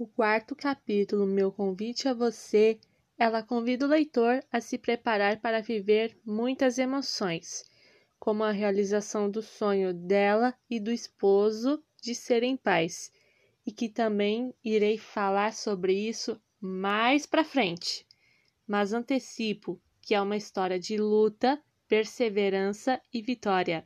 O quarto capítulo, Meu Convite a Você, ela convida o leitor a se preparar para viver muitas emoções, como a realização do sonho dela e do esposo de serem pais, e que também irei falar sobre isso mais para frente. Mas antecipo que é uma história de luta, perseverança e vitória.